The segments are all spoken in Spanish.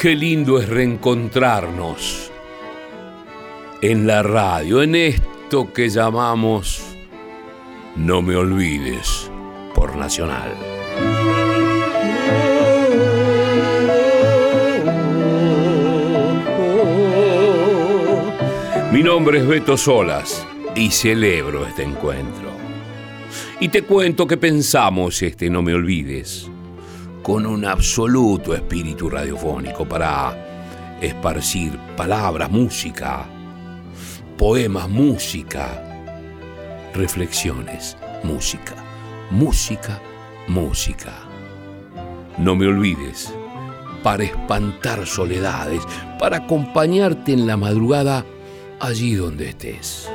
Qué lindo es reencontrarnos en la radio, en esto que llamamos No me olvides por Nacional. Mi nombre es Beto Solas y celebro este encuentro. Y te cuento que pensamos este No me olvides con un absoluto espíritu radiofónico para esparcir palabras, música, poemas, música, reflexiones, música, música, música. No me olvides, para espantar soledades, para acompañarte en la madrugada allí donde estés.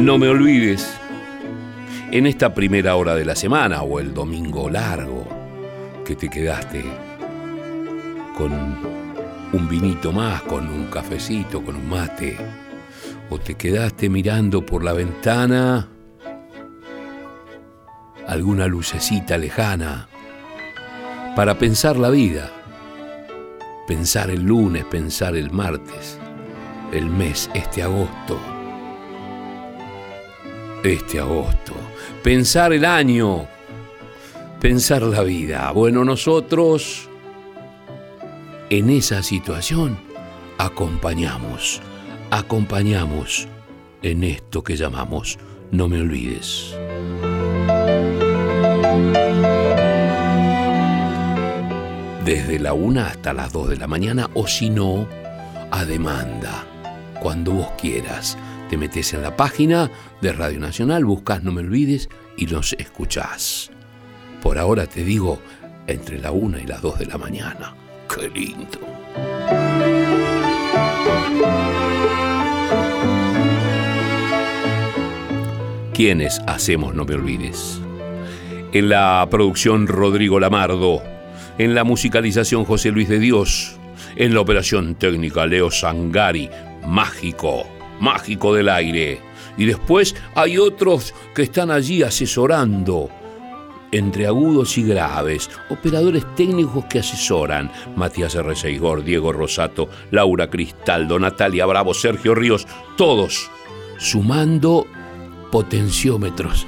No me olvides, en esta primera hora de la semana o el domingo largo, que te quedaste con un vinito más, con un cafecito, con un mate, o te quedaste mirando por la ventana alguna lucecita lejana para pensar la vida, pensar el lunes, pensar el martes, el mes, este agosto este agosto, pensar el año, pensar la vida. Bueno, nosotros en esa situación acompañamos, acompañamos en esto que llamamos No me olvides. Desde la una hasta las dos de la mañana o si no, a demanda, cuando vos quieras te metes en la página de Radio Nacional, buscas No Me Olvides y nos escuchás. Por ahora te digo, entre la una y las dos de la mañana. ¡Qué lindo! ¿Quiénes hacemos No Me Olvides? En la producción Rodrigo Lamardo, en la musicalización José Luis de Dios, en la operación técnica Leo Sangari, mágico mágico del aire. Y después hay otros que están allí asesorando entre agudos y graves, operadores técnicos que asesoran, Matías R. Seigor, Diego Rosato, Laura Cristaldo, Natalia Bravo, Sergio Ríos, todos sumando potenciómetros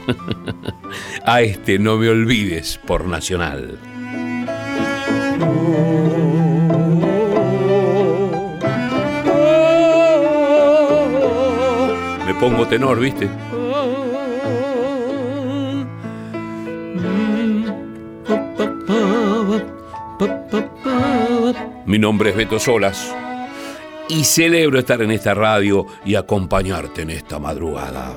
a este No me olvides por Nacional. Pongo tenor, ¿viste? Mi nombre es Beto Solas y celebro estar en esta radio y acompañarte en esta madrugada.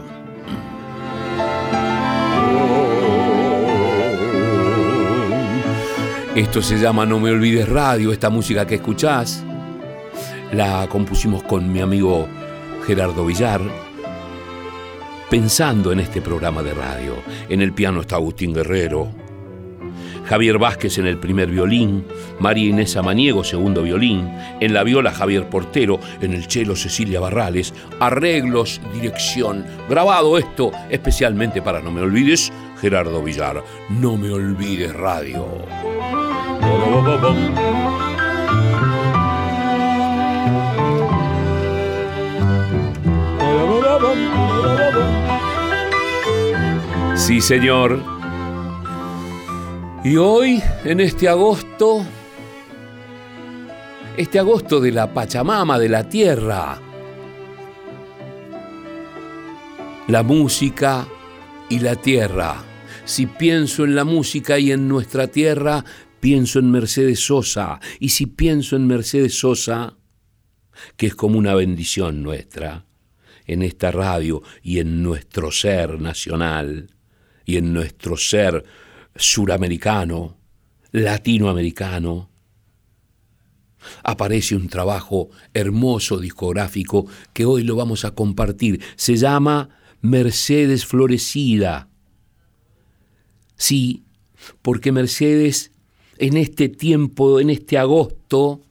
Esto se llama No me olvides radio, esta música que escuchás. La compusimos con mi amigo Gerardo Villar, pensando en este programa de radio. En el piano está Agustín Guerrero, Javier Vázquez en el primer violín, María Inés Amaniego segundo violín, en la viola Javier Portero, en el cello Cecilia Barrales, arreglos, dirección, grabado esto especialmente para No Me Olvides, Gerardo Villar, No Me Olvides Radio. Sí, señor. Y hoy, en este agosto, este agosto de la Pachamama, de la tierra, la música y la tierra. Si pienso en la música y en nuestra tierra, pienso en Mercedes Sosa. Y si pienso en Mercedes Sosa, que es como una bendición nuestra, en esta radio y en nuestro ser nacional, y en nuestro ser suramericano, latinoamericano, aparece un trabajo hermoso discográfico que hoy lo vamos a compartir. Se llama Mercedes Florecida. Sí, porque Mercedes en este tiempo, en este agosto,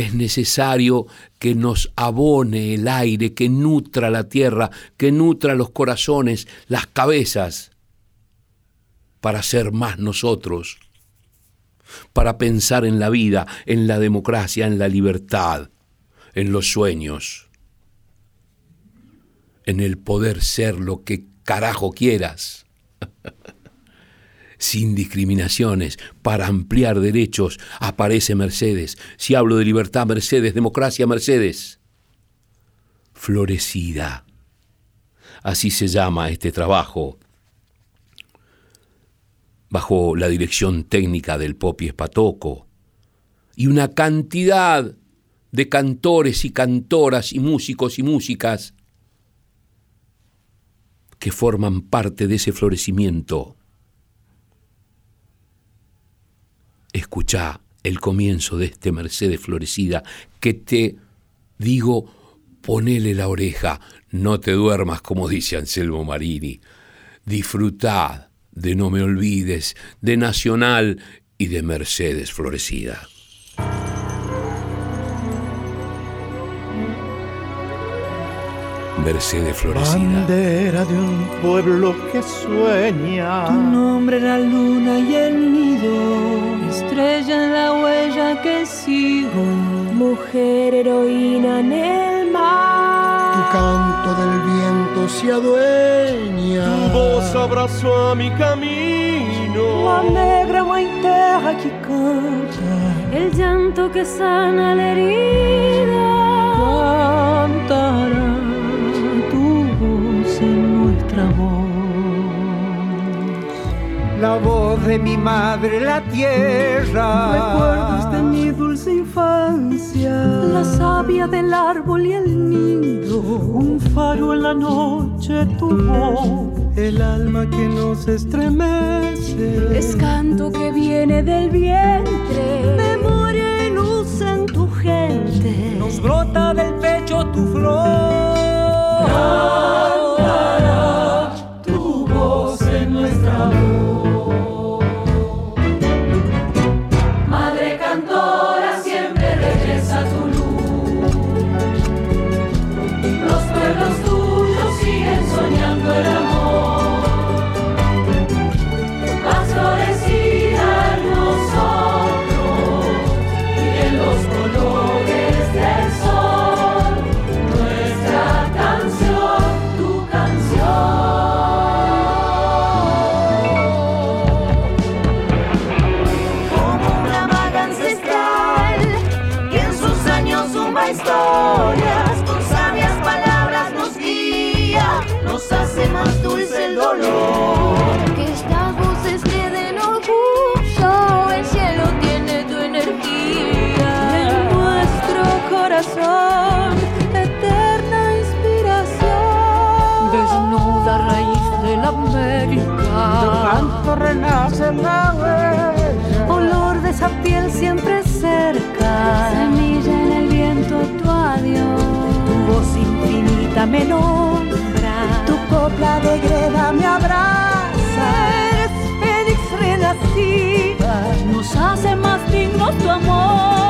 es necesario que nos abone el aire, que nutra la tierra, que nutra los corazones, las cabezas, para ser más nosotros, para pensar en la vida, en la democracia, en la libertad, en los sueños, en el poder ser lo que carajo quieras. Sin discriminaciones, para ampliar derechos, aparece Mercedes. Si hablo de libertad, Mercedes, democracia, Mercedes. Florecida. Así se llama este trabajo, bajo la dirección técnica del Popi Espatoco, y una cantidad de cantores y cantoras y músicos y músicas que forman parte de ese florecimiento escucha el comienzo de este Mercedes florecida que te digo, ponele la oreja, no te duermas como dice Anselmo Marini, disfrutad de No me olvides, de Nacional y de Mercedes florecida. Mercedes Florecida. Bandera de un pueblo que sueña. Tu nombre la luna y el nido. Estrella en la huella que sigo. Mujer heroína en el mar. Tu canto del viento se adueña. Tu voz abrazó a mi camino. La negra terra que canta. El llanto que sana la herida. La voz de mi madre, la tierra. Recuerdos de mi dulce infancia, la savia del árbol y el nido. Un faro en la noche, tu voz, el alma que nos estremece. Es canto que viene del vientre, memoria y luz en tu gente. Nos brota del pecho tu flor. Renace la huella. Olor de esa piel siempre cerca. Semilla en el viento, tu adiós. Tu voz infinita me nombra. Tu copla de greda me abraza. Eres fénix renacida. Nos hace más dignos tu amor.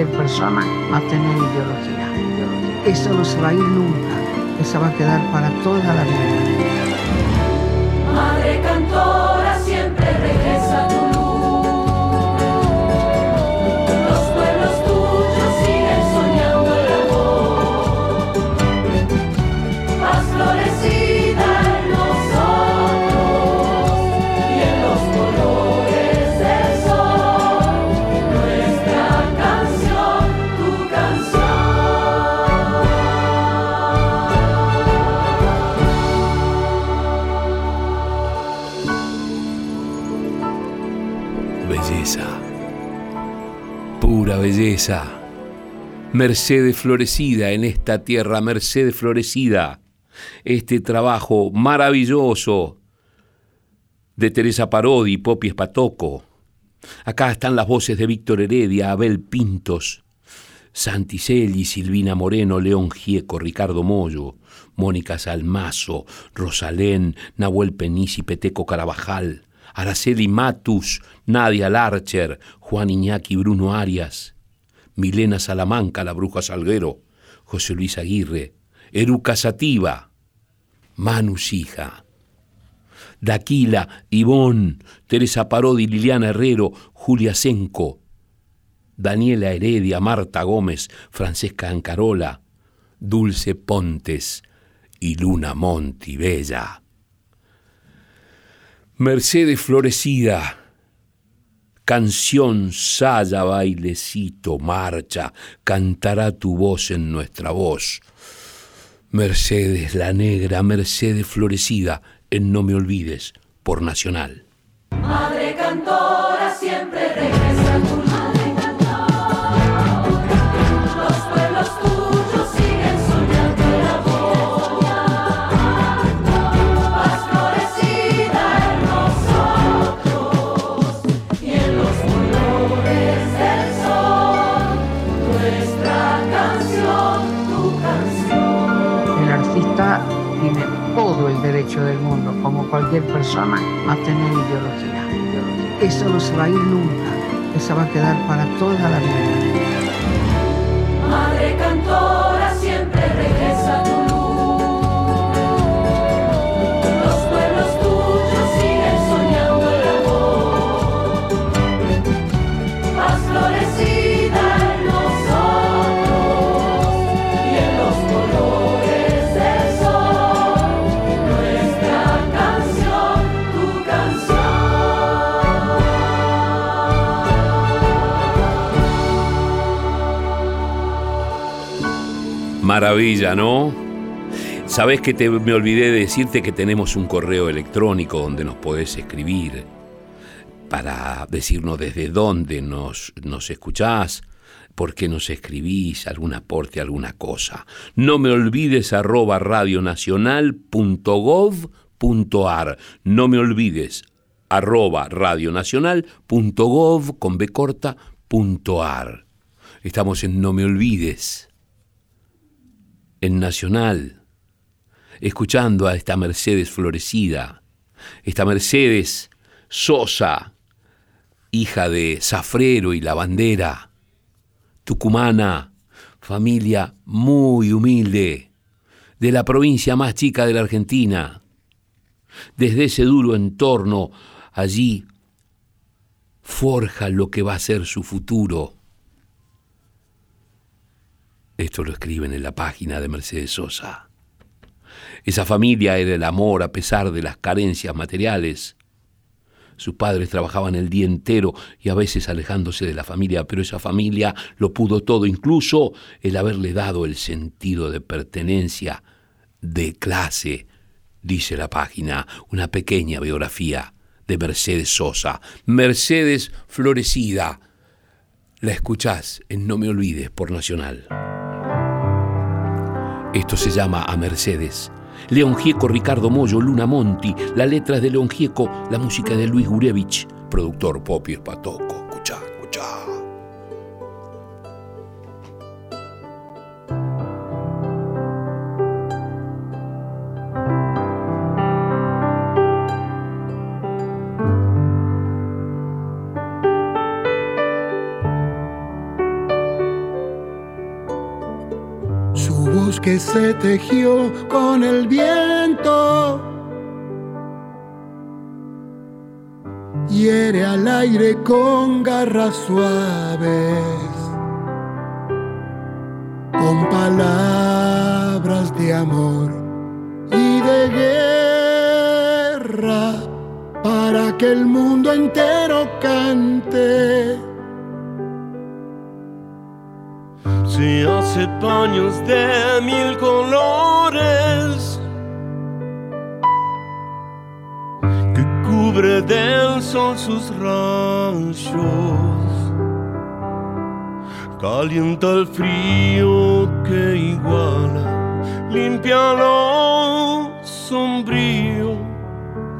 Cualquier persona, a tener ideología. Eso no se va a ir nunca, esa va a quedar para toda la vida. Belleza. Mercedes florecida en esta tierra, Mercedes florecida. Este trabajo maravilloso de Teresa Parodi y Popi Espatoco. Acá están las voces de Víctor Heredia, Abel Pintos, Santicelli, Silvina Moreno, León Gieco, Ricardo Mollo, Mónica Salmazo, Rosalén, Nahuel Penici, Peteco Carabajal, Araceli Matus, Nadia Larcher, Juan Iñaki Bruno Arias, Milena Salamanca, la bruja Salguero, José Luis Aguirre, Eruca Sativa, Manu Sija, Daquila, Ivón, Teresa Parodi, Liliana Herrero, Julia Senco, Daniela Heredia, Marta Gómez, Francesca Ancarola, Dulce Pontes y Luna Monti Bella. Mercedes Florecida, canción, saya, bailecito, marcha, cantará tu voz en nuestra voz. Mercedes la negra, Mercedes Florecida, en No Me Olvides, por Nacional. Madre persona, a tener ideología. Eso no se va a ir nunca, eso va a quedar para toda la vida. Madre Maravilla, ¿no? Sabes que te, me olvidé de decirte que tenemos un correo electrónico donde nos podés escribir para decirnos desde dónde nos, nos escuchás, por qué nos escribís, algún aporte, alguna cosa. No me olvides arroba radionacional.gov.ar. No me olvides arroba radionacional.gov con B corta, Estamos en No me olvides en Nacional, escuchando a esta Mercedes florecida, esta Mercedes Sosa, hija de Zafrero y Lavandera, tucumana, familia muy humilde, de la provincia más chica de la Argentina. Desde ese duro entorno, allí forja lo que va a ser su futuro esto lo escriben en la página de Mercedes Sosa. Esa familia era el amor a pesar de las carencias materiales. Sus padres trabajaban el día entero y a veces alejándose de la familia, pero esa familia lo pudo todo, incluso el haberle dado el sentido de pertenencia, de clase, dice la página, una pequeña biografía de Mercedes Sosa. Mercedes Florecida. La escuchás en No Me Olvides por Nacional. Esto se llama A Mercedes. León Gieco, Ricardo Mollo, Luna Monti, la letra es de León Gieco, la música de Luis Gurevich, productor Popio Espatoco. Se tejió con el viento. Hiere al aire con garras suaves, con palabras de amor y de guerra, para que el mundo entero cante se hace paños de mil colores que cubre del sol sus ranchos, calienta el frío que iguala, limpia lo sombrío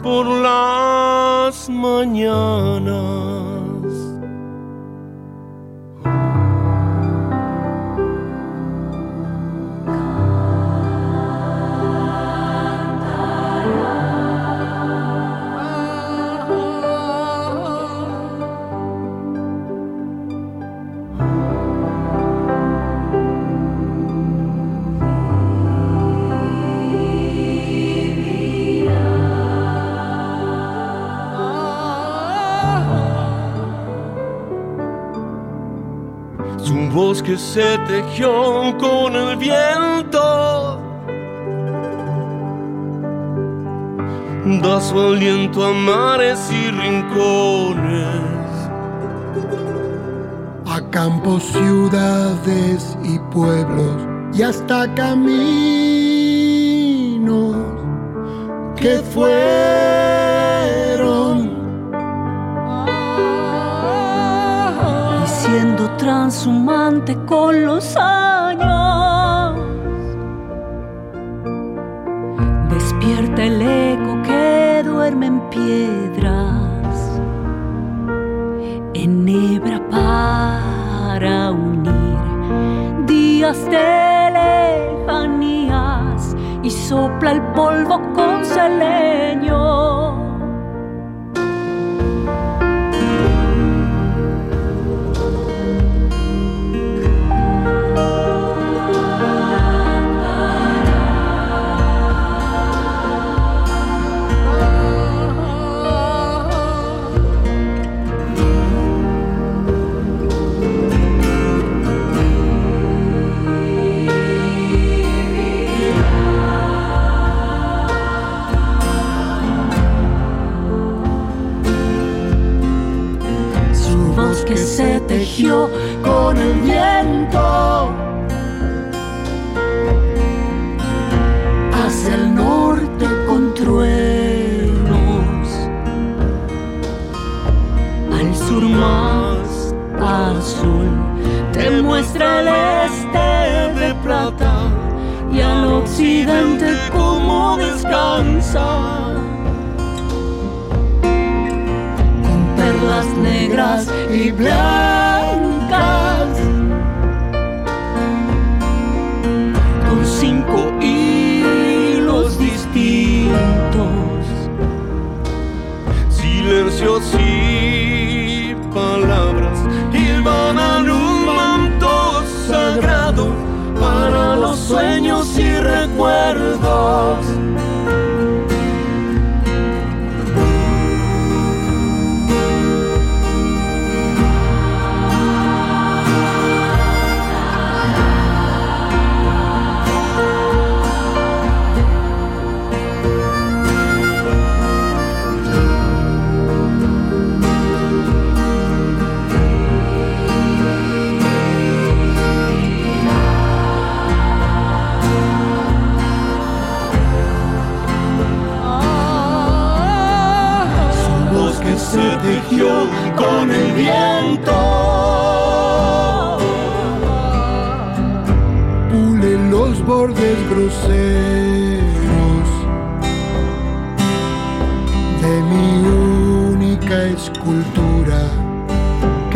por las mañanas. Que se tejió con el viento. Da su aliento a mares y rincones. A campos, ciudades y pueblos y hasta caminos que fueron transhumante con los años. Despierta el eco que duerme en piedras, enhebra para unir días de lejanías y sopla el polvo con seleño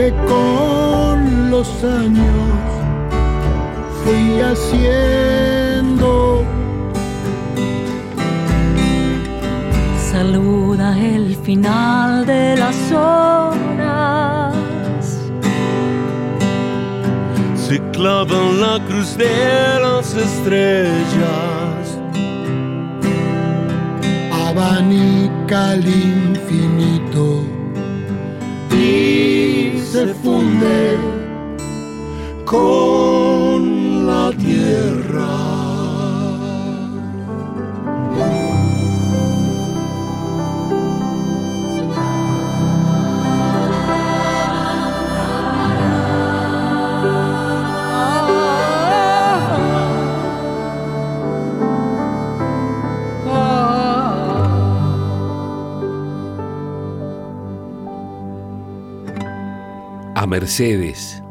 que con los años fui haciendo saluda el final de las horas. Se clava en la cruz de las estrellas. Abanica se funde con a Mercedes.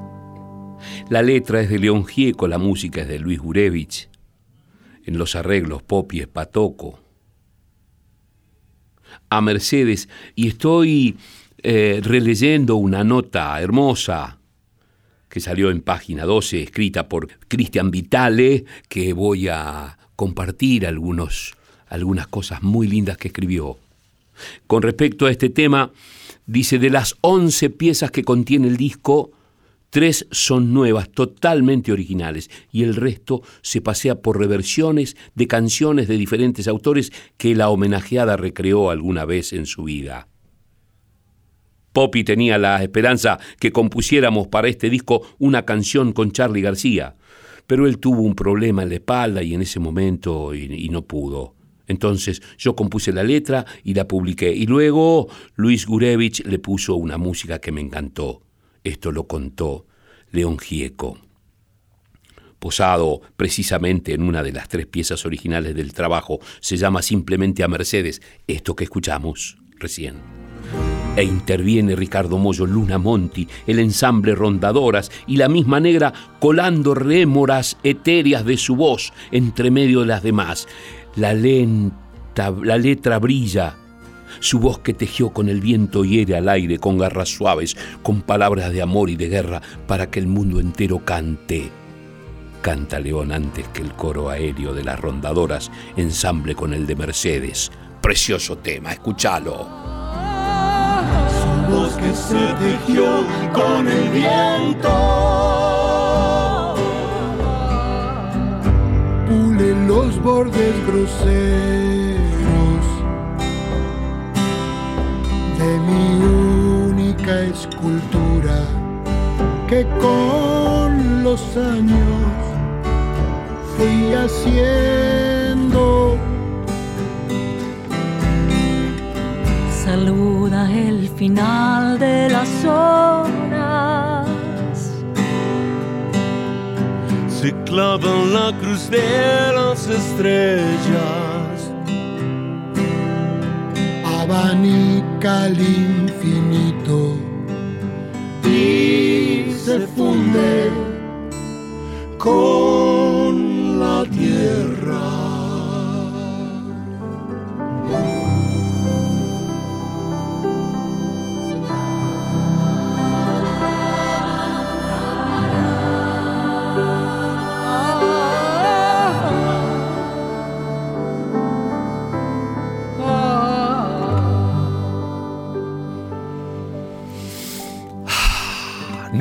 La letra es de León Gieco, la música es de Luis Gurevich. En los arreglos Popi es Patoco. A Mercedes, y estoy eh, releyendo una nota hermosa que salió en página 12, escrita por Cristian Vitale, que voy a compartir algunos, algunas cosas muy lindas que escribió. Con respecto a este tema, dice, de las 11 piezas que contiene el disco, tres son nuevas, totalmente originales, y el resto se pasea por reversiones de canciones de diferentes autores que la homenajeada recreó alguna vez en su vida. Poppy tenía la esperanza que compusiéramos para este disco una canción con Charlie García, pero él tuvo un problema en la espalda y en ese momento y, no pudo. Entonces yo compuse la letra y la publiqué. Y luego Luis Gurevich le puso una música que me encantó. Esto lo contó León Gieco. Posado precisamente en una de las tres piezas originales del trabajo, se llama simplemente a Mercedes, esto que escuchamos recién. E interviene Ricardo Mollo Luna Monti, el ensamble Rondadoras y la misma negra colando rémoras etéreas de su voz entre medio de las demás la lenta, la letra brilla. Su voz que tejió con el viento hiere al aire con garras suaves, con palabras de amor y de guerra para que el mundo entero cante. Canta León antes que el coro aéreo de las rondadoras, ensamble con el de Mercedes. Precioso tema, escúchalo. Su voz que se tejió con el viento bordes groseros de mi única escultura que con los años fui haciendo. Saluda el final de las horas se clavan la cruz de las estrellas. Abanica el infinito y se funde con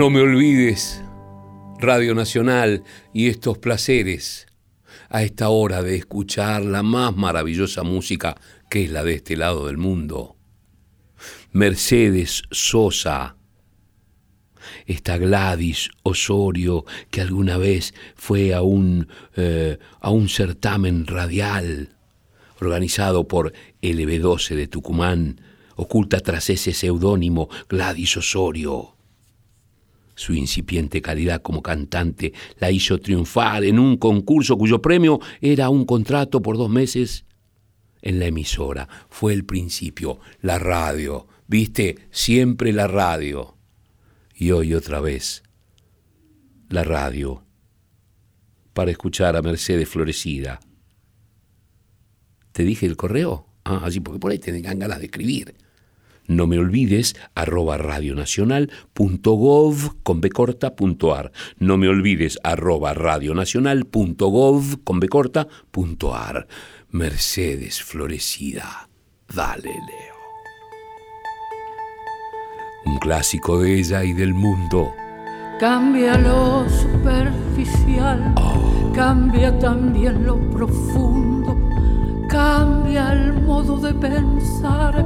No me olvides, Radio Nacional, y estos placeres a esta hora de escuchar la más maravillosa música que es la de este lado del mundo. Mercedes Sosa, esta Gladys Osorio que alguna vez fue a un, eh, a un certamen radial organizado por LB12 de Tucumán, oculta tras ese seudónimo Gladys Osorio. Su incipiente calidad como cantante la hizo triunfar en un concurso cuyo premio era un contrato por dos meses en la emisora. Fue el principio, la radio, viste, siempre la radio. Y hoy otra vez, la radio, para escuchar a Mercedes Florecida. ¿Te dije el correo? Ah, así porque por ahí tengan ganas de escribir no me olvides arroba radionacional.gov con becorta.ar. No me olvides arroba radionacional.gov con becorta.ar. Mercedes Florecida. Dale, Leo. Un clásico de ella y del mundo. Cambia lo superficial, oh. cambia también lo profundo Cambia el modo de pensar,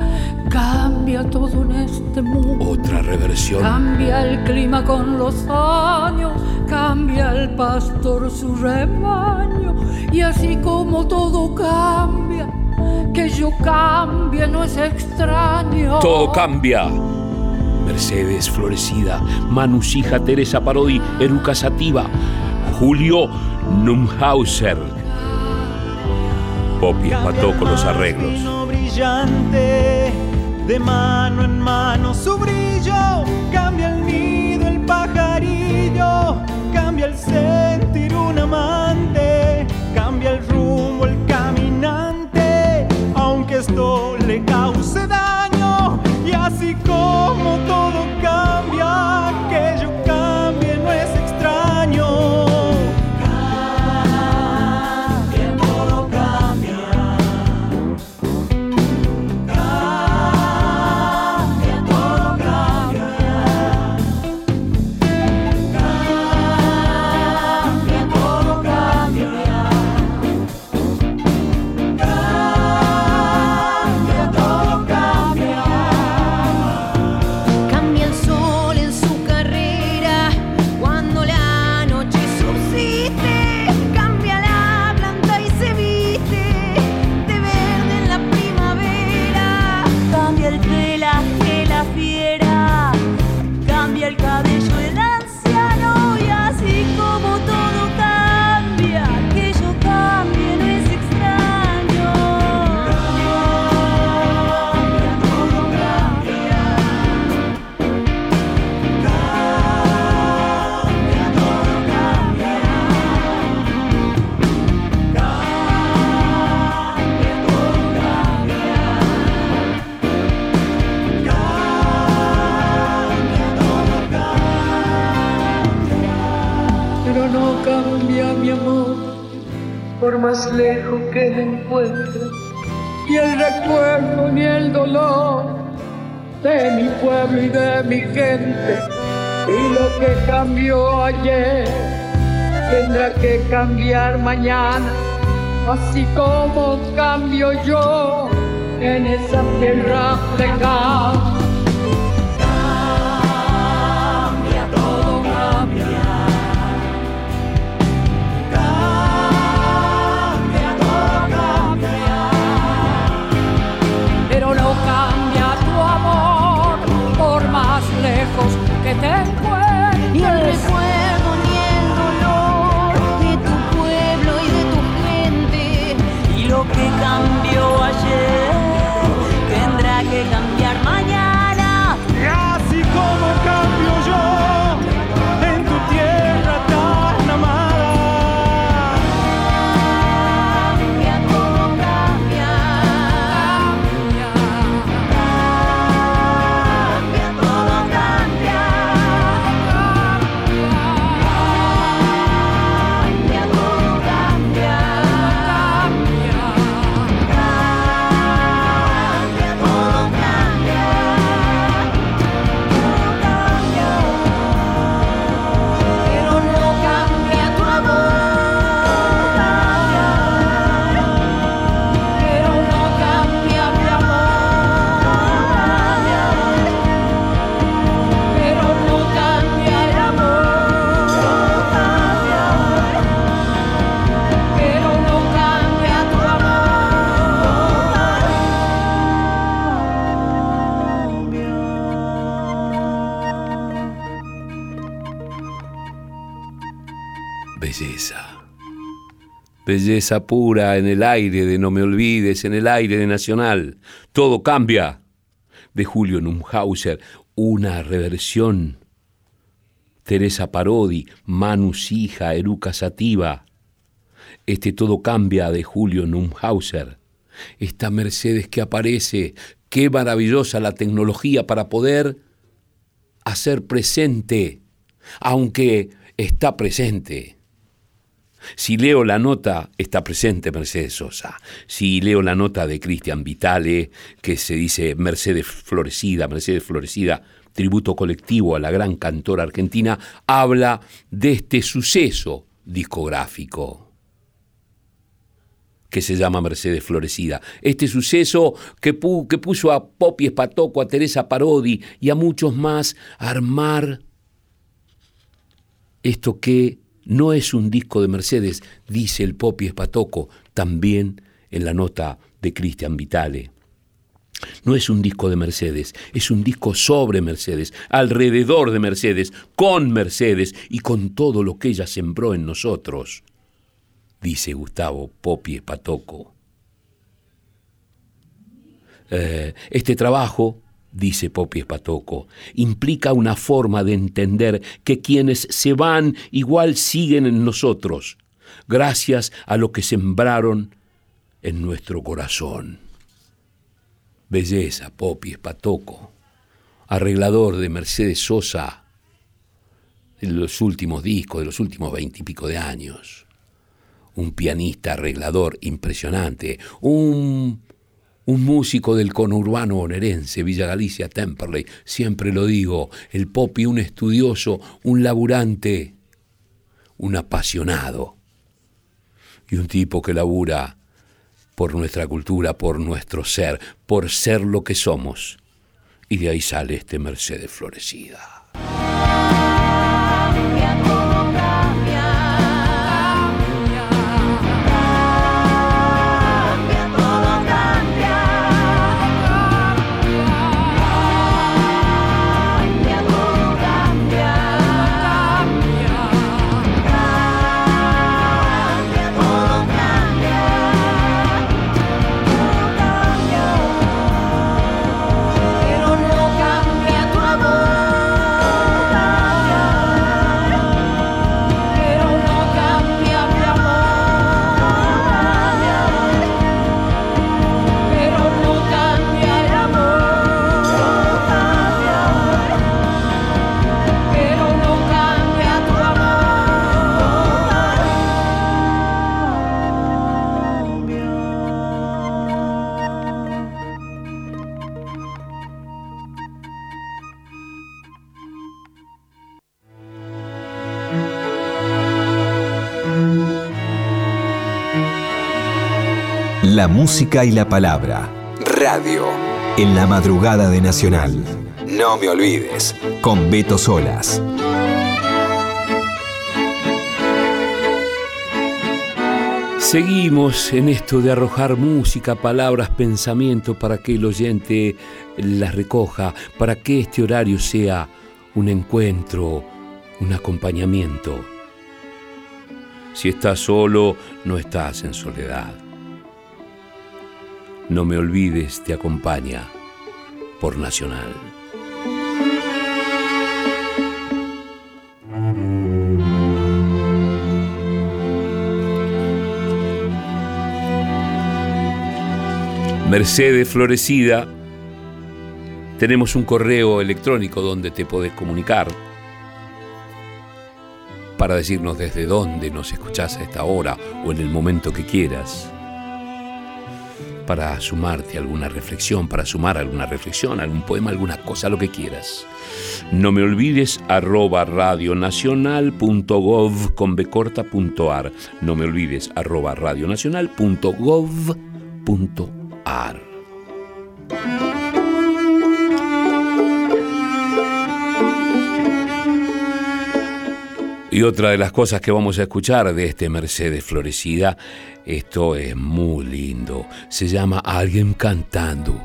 cambia todo en este mundo. Otra reversión. Cambia el clima con los años, cambia el pastor su rebaño. Y así como todo cambia, que yo cambie no es extraño. Todo cambia. Mercedes Florecida, Manusija Teresa Parodi, Eruca Sativa, Julio Numhauser, Poppy empató con los arreglos. brillante, de mano en mano su brillo, cambia el nido, el pajarillo, cambia el sentir un amante, cambia el rumbo, el caminante, aunque esto le cause daño. Mañana, así como cambio yo en esa tierra lejana. Belleza pura en el aire de No Me Olvides, en el aire de Nacional. Todo cambia. De Julio Numhauser, una reversión. Teresa Parodi, Manu Sija, Eruca Sativa. Este Todo cambia de Julio Numhauser. Esta Mercedes que aparece, qué maravillosa la tecnología para poder hacer presente, aunque está presente. Si leo la nota, está presente Mercedes Sosa. Si leo la nota de Cristian Vitale, que se dice Mercedes Florecida, Mercedes Florecida, tributo colectivo a la gran cantora argentina, habla de este suceso discográfico que se llama Mercedes Florecida. Este suceso que, que puso a Popi Espatoco, a Teresa Parodi y a muchos más a armar esto que no es un disco de Mercedes, dice el Popi Espatoco, también en la nota de Cristian Vitale. No es un disco de Mercedes, es un disco sobre Mercedes, alrededor de Mercedes, con Mercedes y con todo lo que ella sembró en nosotros, dice Gustavo Popi Espatoco. Eh, este trabajo dice Popi Espatoco, implica una forma de entender que quienes se van igual siguen en nosotros, gracias a lo que sembraron en nuestro corazón. Belleza, Popi Espatoco, arreglador de Mercedes Sosa, de los últimos discos, de los últimos veintipico de años. Un pianista arreglador impresionante, un un músico del conurbano bonaerense, Villa Galicia, Temperley, siempre lo digo, el Popi, un estudioso, un laburante, un apasionado y un tipo que labura por nuestra cultura, por nuestro ser, por ser lo que somos. Y de ahí sale este Mercedes florecida. La música y la palabra. Radio. En la madrugada de Nacional. No me olvides. Con Beto Solas. Seguimos en esto de arrojar música, palabras, pensamiento para que el oyente las recoja, para que este horario sea un encuentro, un acompañamiento. Si estás solo, no estás en soledad. No me olvides, te acompaña por Nacional. Mercedes Florecida, tenemos un correo electrónico donde te podés comunicar para decirnos desde dónde nos escuchás a esta hora o en el momento que quieras para sumarte alguna reflexión, para sumar alguna reflexión, algún poema, alguna cosa, lo que quieras. No me olvides arroba radionacional.gov con becorta.ar. No me olvides arroba radionacional.gov.ar. Y otra de las cosas que vamos a escuchar de este Mercedes Florecida, esto es muy lindo, se llama Alguien cantando.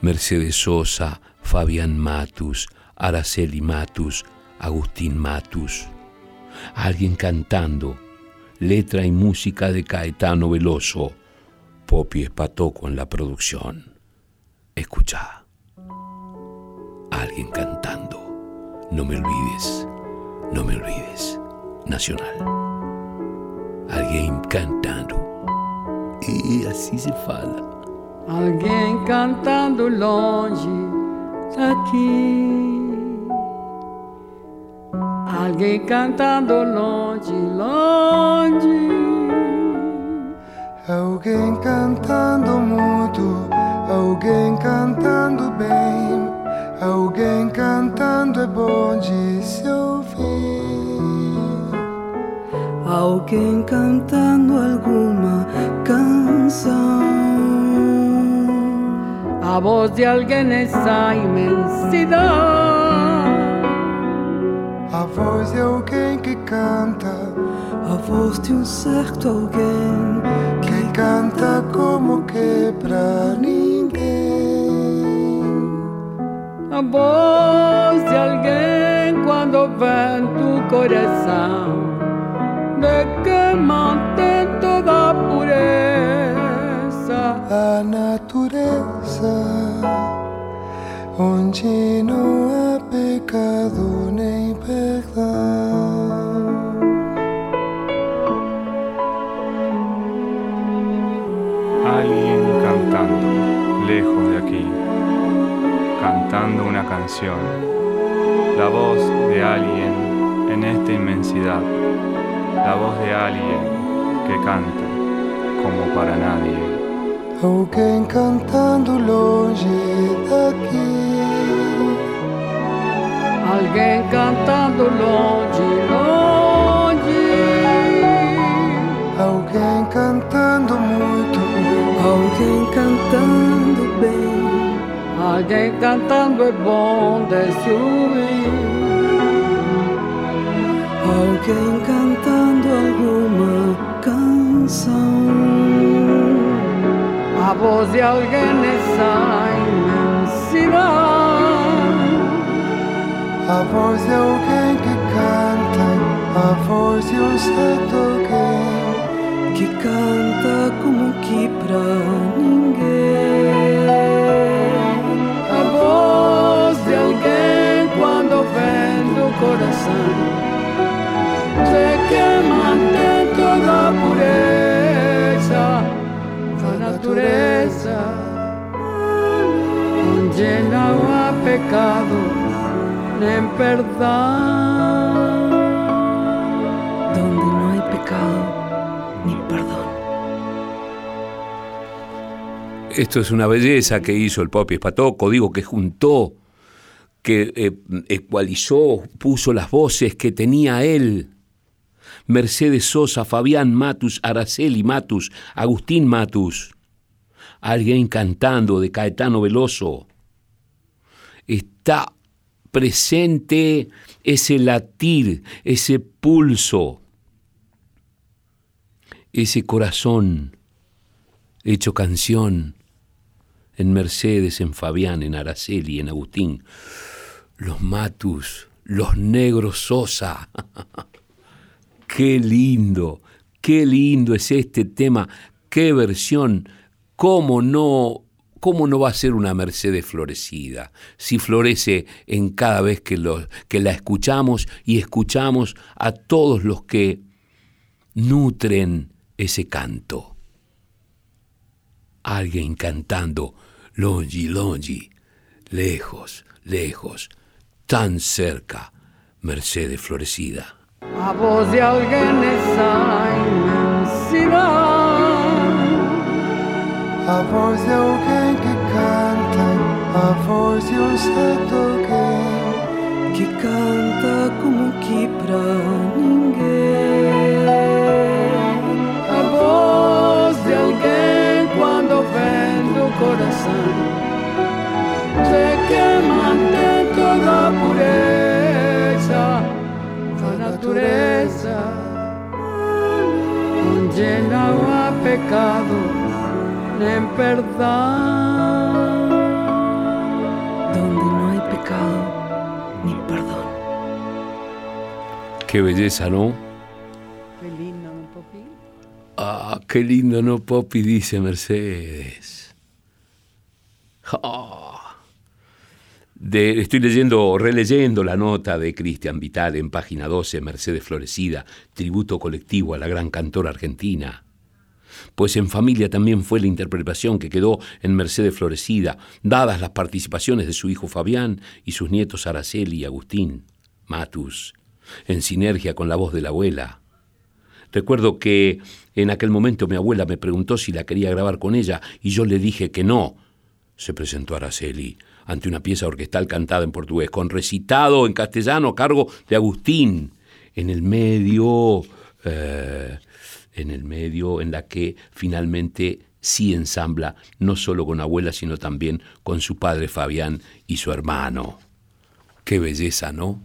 Mercedes Sosa, Fabián Matus, Araceli Matus, Agustín Matus. Alguien cantando, letra y música de Caetano Veloso, Popi Espatoco en la producción. Escucha. Alguien cantando, no me olvides. No me olvides. Nacional. Alguien cantando. E assim se fala. Alguém cantando longe daqui. Alguém cantando longe, longe. Alguém cantando mudo, alguém cantando bem, alguém cantando é bom de se alguém cantando alguma canção. A voz de alguém nessa imensidão. A voz de alguém que canta. A voz de um certo alguém que canta como que pra. A voz de alguém quando vem do coração de que mantém toda a pureza. A natureza onde não há pecado cantando una canción, la voz de alguien en esta inmensidad, la voz de alguien que canta como para nadie. Alguém cantando longe daqui. Alguém cantando longe, longe. Alguém cantando muito. Alguém cantando bem. Alguém cantando é bom de se ouvir. Alguém cantando alguma canção. A voz de alguém nessa imensidão. A voz de alguém que canta, a voz de um certo alguém que canta como que pra pecado nem perdão. Donde no hay pecado ni perdón. Esto es una belleza que hizo el Popi Espatoco, digo que juntó, que eh, ecualizó, puso las voces que tenía él. Mercedes Sosa, Fabián Matus, Araceli Matus, Agustín Matus, alguien cantando de Caetano Veloso. Está presente ese latir, ese pulso, ese corazón hecho canción en Mercedes, en Fabián, en Araceli, en Agustín, los Matus, los Negros Sosa. qué lindo, qué lindo es este tema, qué versión, cómo no, cómo no va a ser una Mercedes florecida, si florece en cada vez que, la escuchamos y escuchamos a todos los que nutren ese canto. Alguien cantando longi, longi, lejos, lejos, tan cerca, Mercedes florecida. A voz de alguém nessa imensidão. A voz de alguém que canta, a voz de um certo alguém que canta como que pra ninguém. A voz de alguém quando vem do coração, de que mantém toda a pureza da natureza, onde não há pecado nem perdão. Donde no hay pecado ni perdón. Qué belleza, ¿no? Qué lindo, ¿no, Popi? Ah, qué lindo, ¿no, Popi? Dice Mercedes. Ah. De- estoy leyendo, releyendo la nota de Cristian Vital en página 12, Mercedes Florecida, tributo colectivo a la gran cantora argentina. Pues en familia también fue la interpretación que quedó en Mercedes Florecida, dadas las participaciones de su hijo Fabián y sus nietos Araceli y Agustín, Matus, en sinergia con la voz de la abuela. Recuerdo que en aquel momento mi abuela me preguntó si la quería grabar con ella y yo le dije que no. Se presentó Araceli ante una pieza orquestal cantada en portugués, con recitado en castellano a cargo de Agustín. En el medio, eh, en el medio en la que finalmente sí ensambla, no solo con abuela, sino también con su padre Fabián y su hermano. Qué belleza, ¿no?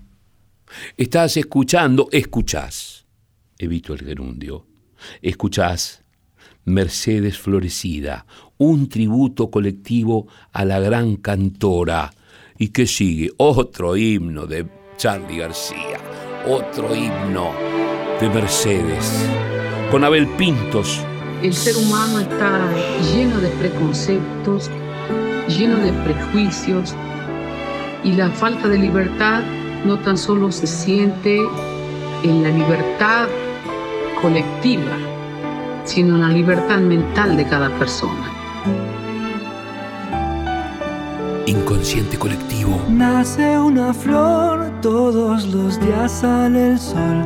Estás escuchando, escuchás. Evito el gerundio. Escuchás Mercedes Florecida, un tributo colectivo a la gran cantora. ¿Y qué sigue? Otro himno de Charlie García, otro himno de Mercedes, con Abel Pintos. El ser humano está lleno de preconceptos, lleno de prejuicios, Y la falta de libertad no tan solo se siente en la libertad colectiva, sino en la libertad mental de cada persona. Inconsciente colectivo. Nace una flor, todos los días sale el sol.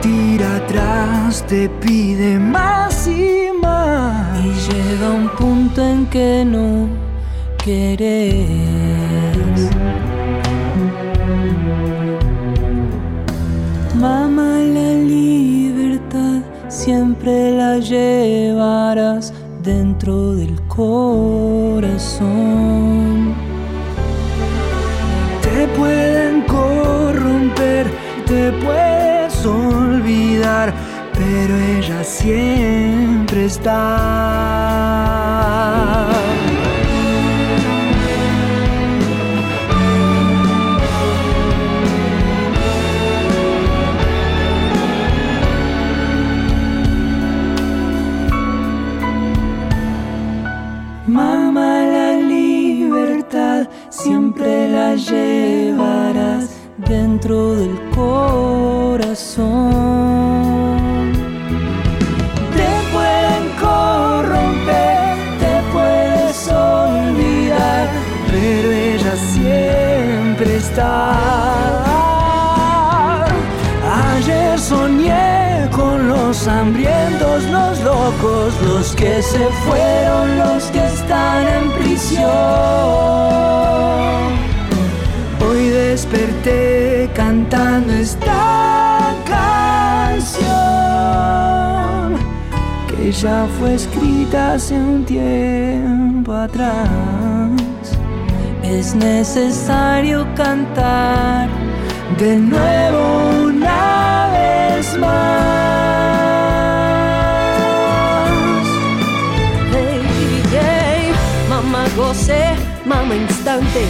Tira atrás, te pide más y más. Y llega un punto en que no querés. Mamá, la libertad siempre la llevarás dentro del corazón. Siempre está. Que se fueron, los que están en prisión. Hoy desperté cantando esta canción que ya fue escrita hace un tiempo atrás. Es necesario cantar de nuevo una vez más. Goce, mamá instante,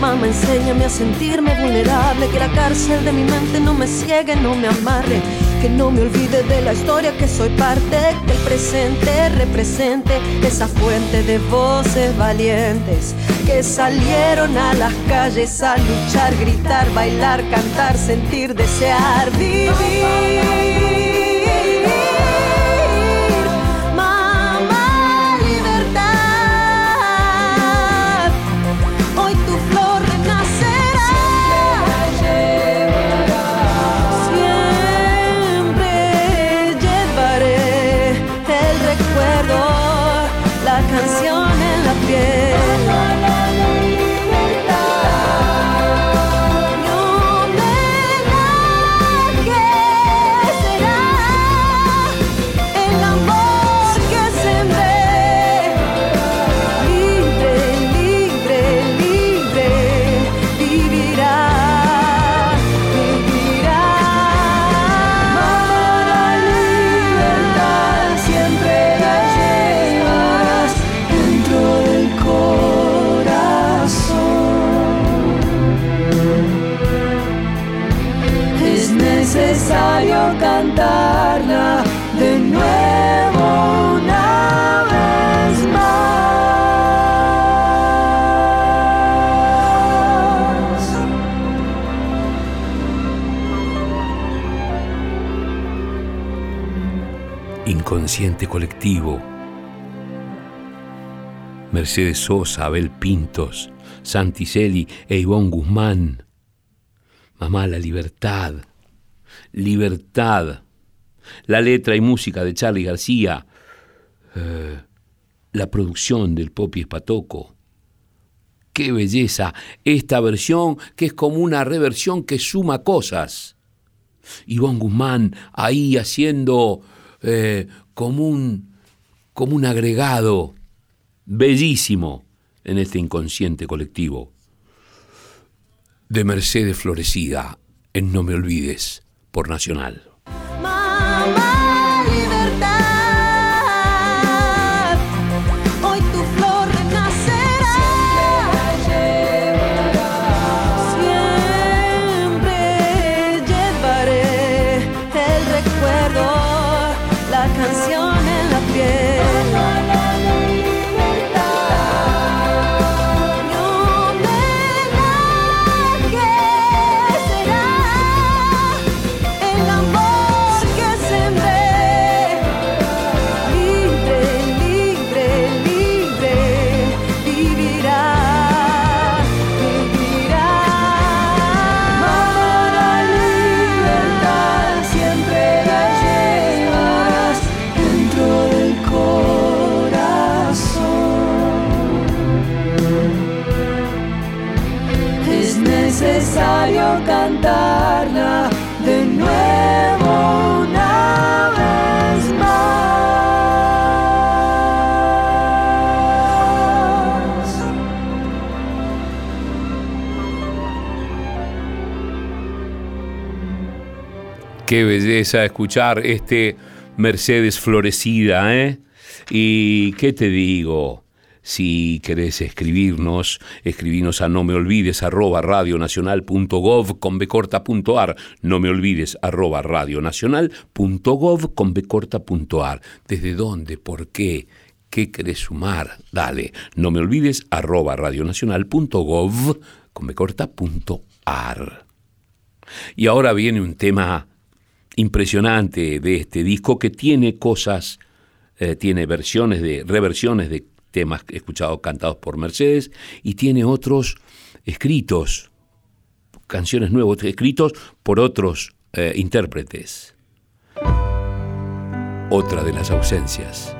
mamá enséñame a sentirme vulnerable, que la cárcel de mi mente no me ciegue, no me amarre, que no me olvide de la historia que soy parte, que el presente. Represente esa fuente de voces valientes que salieron a las calles a luchar, gritar, bailar, cantar, sentir, desear, vivir. Inconsciente colectivo. Mercedes Sosa, Abel Pintos, Santi Celi e Ivonne Guzmán. Mamá, la libertad. Libertad. La letra y música de Charlie García. Eh, la producción del Popi Espatoco. Qué belleza esta versión que es como una reversión que suma cosas. Ivonne Guzmán ahí haciendo eh, como, un, como un agregado bellísimo en este inconsciente colectivo. de Mercedes Florecida en No Me Olvides por Nacional. Qué belleza escuchar este Mercedes Florecida, ¿eh? Y qué te digo, si querés escribirnos, escribinos a no me olvides arroba radionacional.gov con becorta.ar, no me olvides arroba radionacional.gov con becorta.ar. ¿Desde dónde? ¿Por qué? ¿Qué querés sumar? Dale, no me olvides arroba radionacional.gov con becorta.ar. Y ahora viene un tema impresionante de este disco que tiene cosas, eh, tiene versiones de, reversiones de temas escuchados cantados por Mercedes y tiene otros escritos, canciones nuevos escritos por otros eh, intérpretes. Otra de las ausencias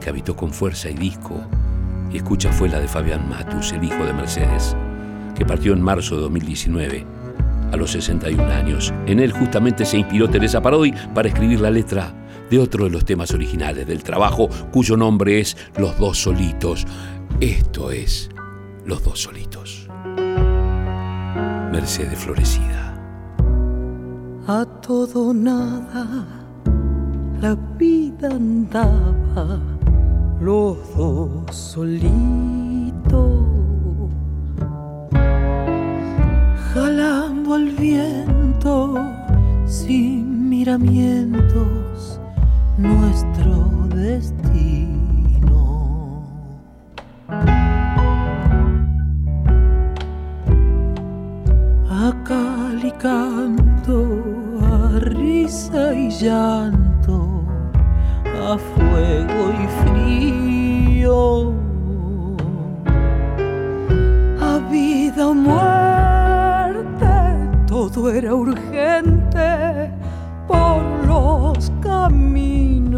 que habitó con fuerza y disco y escucha fue la de Fabián Matus, el hijo de Mercedes, que partió en marzo de 2019 a los 61 años. En él justamente se inspiró Teresa Parodi para escribir la letra de otro de los temas originales del trabajo, cuyo nombre es Los dos solitos. Esto es Los dos solitos. Mercedes Florecida. a todo nada la vida andaba los dos solitos al viento sin miramientos nuestro destino. A cal y canto, a risa y llanto, a fuego y frío, todo era urgente por los caminos.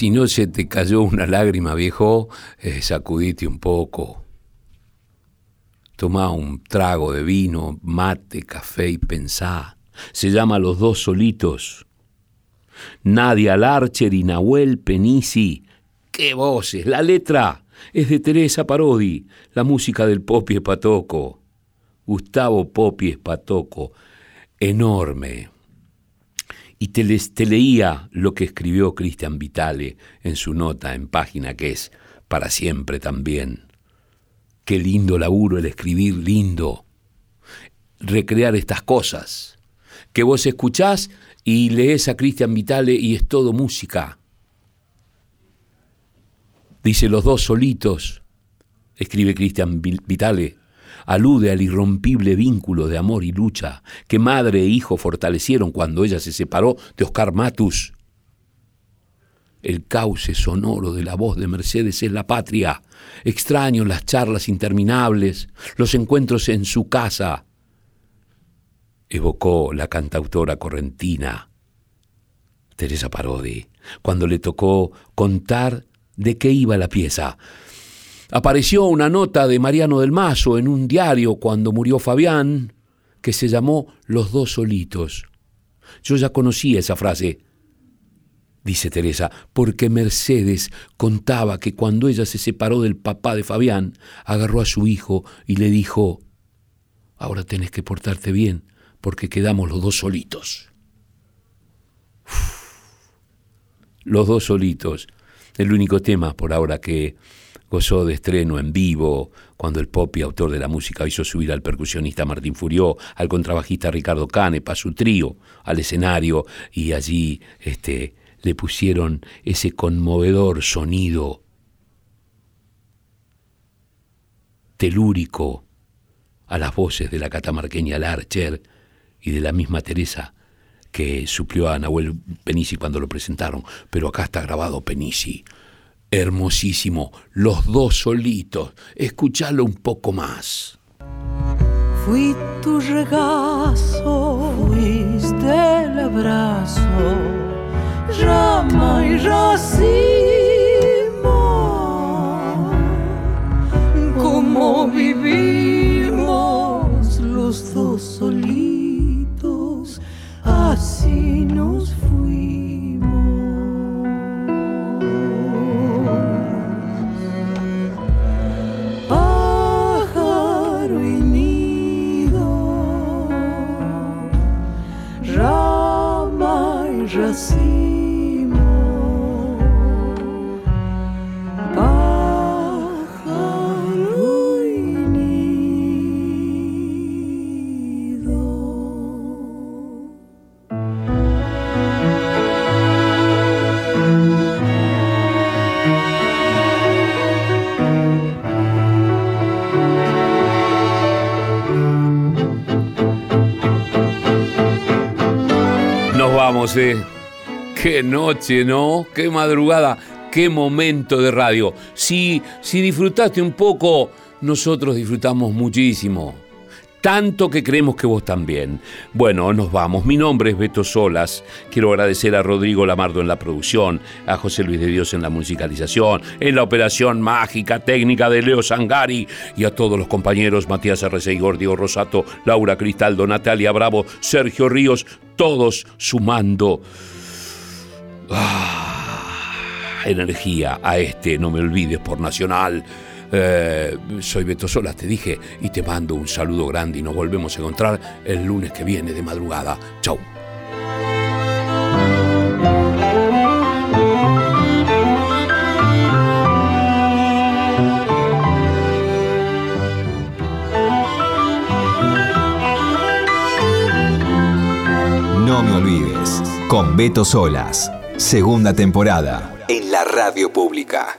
Si no se te cayó una lágrima, viejo, eh, sacudite un poco. Toma un trago de vino, mate, café y pensá. Se llama Los dos solitos. Nadia Larcher y Nahuel Penisi. ¡Qué voces! La letra es de Teresa Parodi, la música del Popi Espatoco. Gustavo Popi Espatoco, enorme. Y te, leía lo que escribió Cristian Vitale en su nota en página que es para siempre también. Qué lindo laburo el escribir lindo. Recrear estas cosas. Que vos escuchás y lees a Cristian Vitale y es todo música. Dice los dos solitos, escribe Cristian Vi- Vitale, alude al irrompible vínculo de amor y lucha que madre e hijo fortalecieron cuando ella se separó de Oscar Matus. El cauce sonoro de la voz de Mercedes es la patria. Extraño las charlas interminables, los encuentros en su casa. Evocó la cantautora correntina Teresa Parodi cuando le tocó contar de qué iba la pieza. Apareció una nota de Mariano del Mazo en un diario cuando murió Fabián que se llamó Los dos solitos. Yo ya conocía esa frase, dice Teresa, porque Mercedes contaba que cuando ella se separó del papá de Fabián, agarró a su hijo y le dijo, ahora tenés que portarte bien, porque quedamos los dos solitos. Los dos solitos, el único tema por ahora que gozó de estreno en vivo, cuando el Popi, autor de la música, hizo subir al percusionista Martín Furió, al contrabajista Ricardo Canepa, su trío, al escenario, y allí este, le pusieron ese conmovedor sonido telúrico a las voces de la catamarqueña Larcher y de la misma Teresa que suplió a Nahuel Penisi cuando lo presentaron, pero acá está grabado Penisi. Hermosísimo, los dos solitos, escuchalo un poco más. Fui tu regazo, fuiste el abrazo, rama y racimo. Como vivimos los dos solitos, así nos fuimos. Qué noche, ¿no? Qué madrugada, qué momento de radio. Si, si disfrutaste un poco, nosotros disfrutamos muchísimo. Tanto que creemos que vos también. Bueno, nos vamos. Mi nombre es Beto Solas. Quiero agradecer a Rodrigo Lamardo en la producción, a José Luis de Dios en la musicalización, en la operación mágica técnica de Leo Sangari y a todos los compañeros Matías Arreceigor, Diego Rosato, Laura Cristaldo, Natalia Bravo, Sergio Ríos, todos sumando ah, energía a este, no me olvides, por Nacional. Eh, soy Beto Solas, te dije, y te mando un saludo grande y nos volvemos a encontrar el lunes que viene de madrugada. Chau. No me olvides, con Beto Solas, segunda temporada, en la radio pública.